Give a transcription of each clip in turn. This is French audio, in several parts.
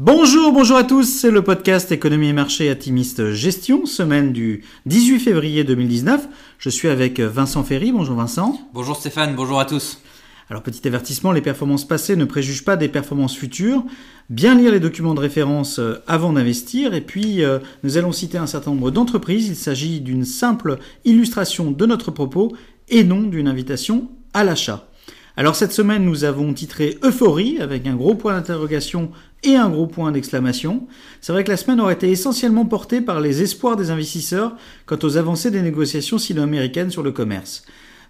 Bonjour, bonjour à tous, c'est le podcast Économie et Marché Atimiste Gestion, semaine du 18 février 2019. Je suis avec Vincent Ferry, bonjour Vincent. Bonjour Stéphane, bonjour à tous. Alors petit avertissement, les performances passées ne préjugent pas des performances futures. Bien lire les documents de référence euh, avant d'investir. Et puis euh, nous allons citer un certain nombre d'entreprises. Il s'agit d'une simple illustration de notre propos et non d'une invitation à l'achat. Alors cette semaine, nous avons titré Euphorie avec un gros point d'interrogation et un gros point d'exclamation. C'est vrai que la semaine aurait été essentiellement portée par les espoirs des investisseurs quant aux avancées des négociations sino-américaines sur le commerce.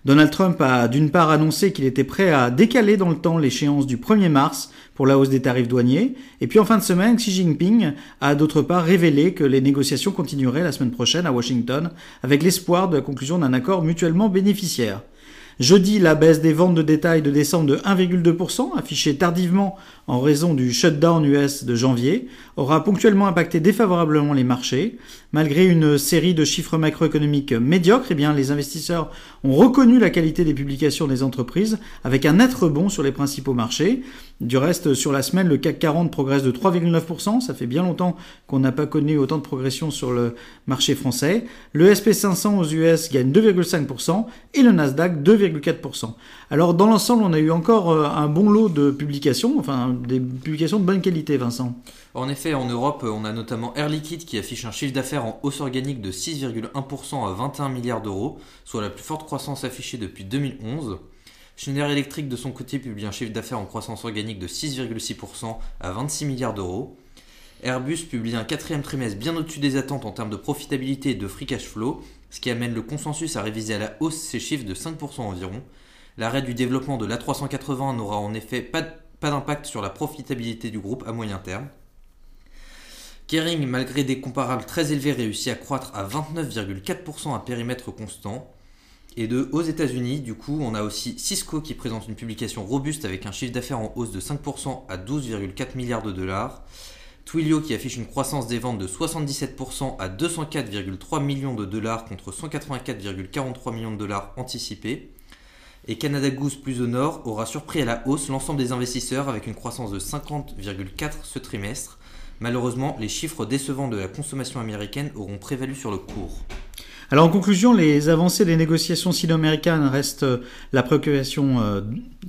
Donald Trump a d'une part annoncé qu'il était prêt à décaler dans le temps l'échéance du 1er mars pour la hausse des tarifs douaniers, et puis en fin de semaine, Xi Jinping a d'autre part révélé que les négociations continueraient la semaine prochaine à Washington avec l'espoir de la conclusion d'un accord mutuellement bénéficiaire. Jeudi, la baisse des ventes de détail de décembre de 1,2%, affichée tardivement en raison du shutdown US de janvier, aura ponctuellement impacté défavorablement les marchés. Malgré une série de chiffres macroéconomiques médiocres, eh les investisseurs ont reconnu la qualité des publications des entreprises avec un net rebond sur les principaux marchés. Du reste, sur la semaine, le CAC 40 progresse de 3,9%. Ça fait bien longtemps qu'on n'a pas connu autant de progression sur le marché français. Le SP500 aux US gagne 2,5% et le Nasdaq 2,4%. Alors, dans l'ensemble, on a eu encore euh, un bon lot de publications, enfin, des publications de bonne qualité, Vincent. En effet, en Europe, on a notamment Air Liquide qui affiche un chiffre d'affaires en hausse organique de 6,1% à 21 milliards d'euros, soit la plus forte croissance affichée depuis 2011. Schneider Electric de son côté publie un chiffre d'affaires en croissance organique de 6,6% à 26 milliards d'euros. Airbus publie un quatrième trimestre bien au-dessus des attentes en termes de profitabilité et de free cash flow, ce qui amène le consensus à réviser à la hausse ses chiffres de 5% environ. L'arrêt du développement de l'A380 n'aura en effet pas, pas d'impact sur la profitabilité du groupe à moyen terme. Kering, malgré des comparables très élevés, réussit à croître à 29,4% à périmètre constant. Et de aux États-Unis, du coup, on a aussi Cisco qui présente une publication robuste avec un chiffre d'affaires en hausse de 5% à 12,4 milliards de dollars. Twilio qui affiche une croissance des ventes de 77% à 204,3 millions de dollars contre 184,43 millions de dollars anticipés. Et Canada Goose plus au nord aura surpris à la hausse l'ensemble des investisseurs avec une croissance de 50,4 ce trimestre. Malheureusement, les chiffres décevants de la consommation américaine auront prévalu sur le cours. Alors en conclusion, les avancées des négociations sino-américaines restent euh, la préoccupation euh,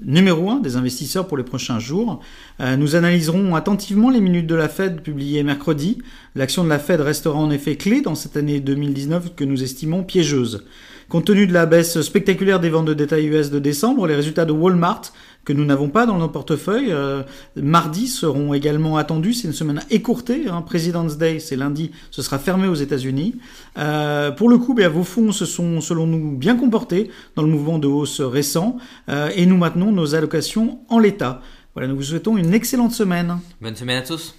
numéro un des investisseurs pour les prochains jours. Euh, nous analyserons attentivement les minutes de la Fed publiées mercredi. L'action de la Fed restera en effet clé dans cette année 2019 que nous estimons piégeuse. Compte tenu de la baisse spectaculaire des ventes de détail US de décembre, les résultats de Walmart, que nous n'avons pas dans nos portefeuilles, euh, mardi seront également attendus. C'est une semaine écourtée. Hein. President's Day, c'est lundi, ce sera fermé aux États-Unis. Euh, pour le coup, bien, vos fonds se sont, selon nous, bien comportés dans le mouvement de hausse récent euh, et nous maintenons nos allocations en l'état. Voilà, nous vous souhaitons une excellente semaine. Bonne semaine à tous.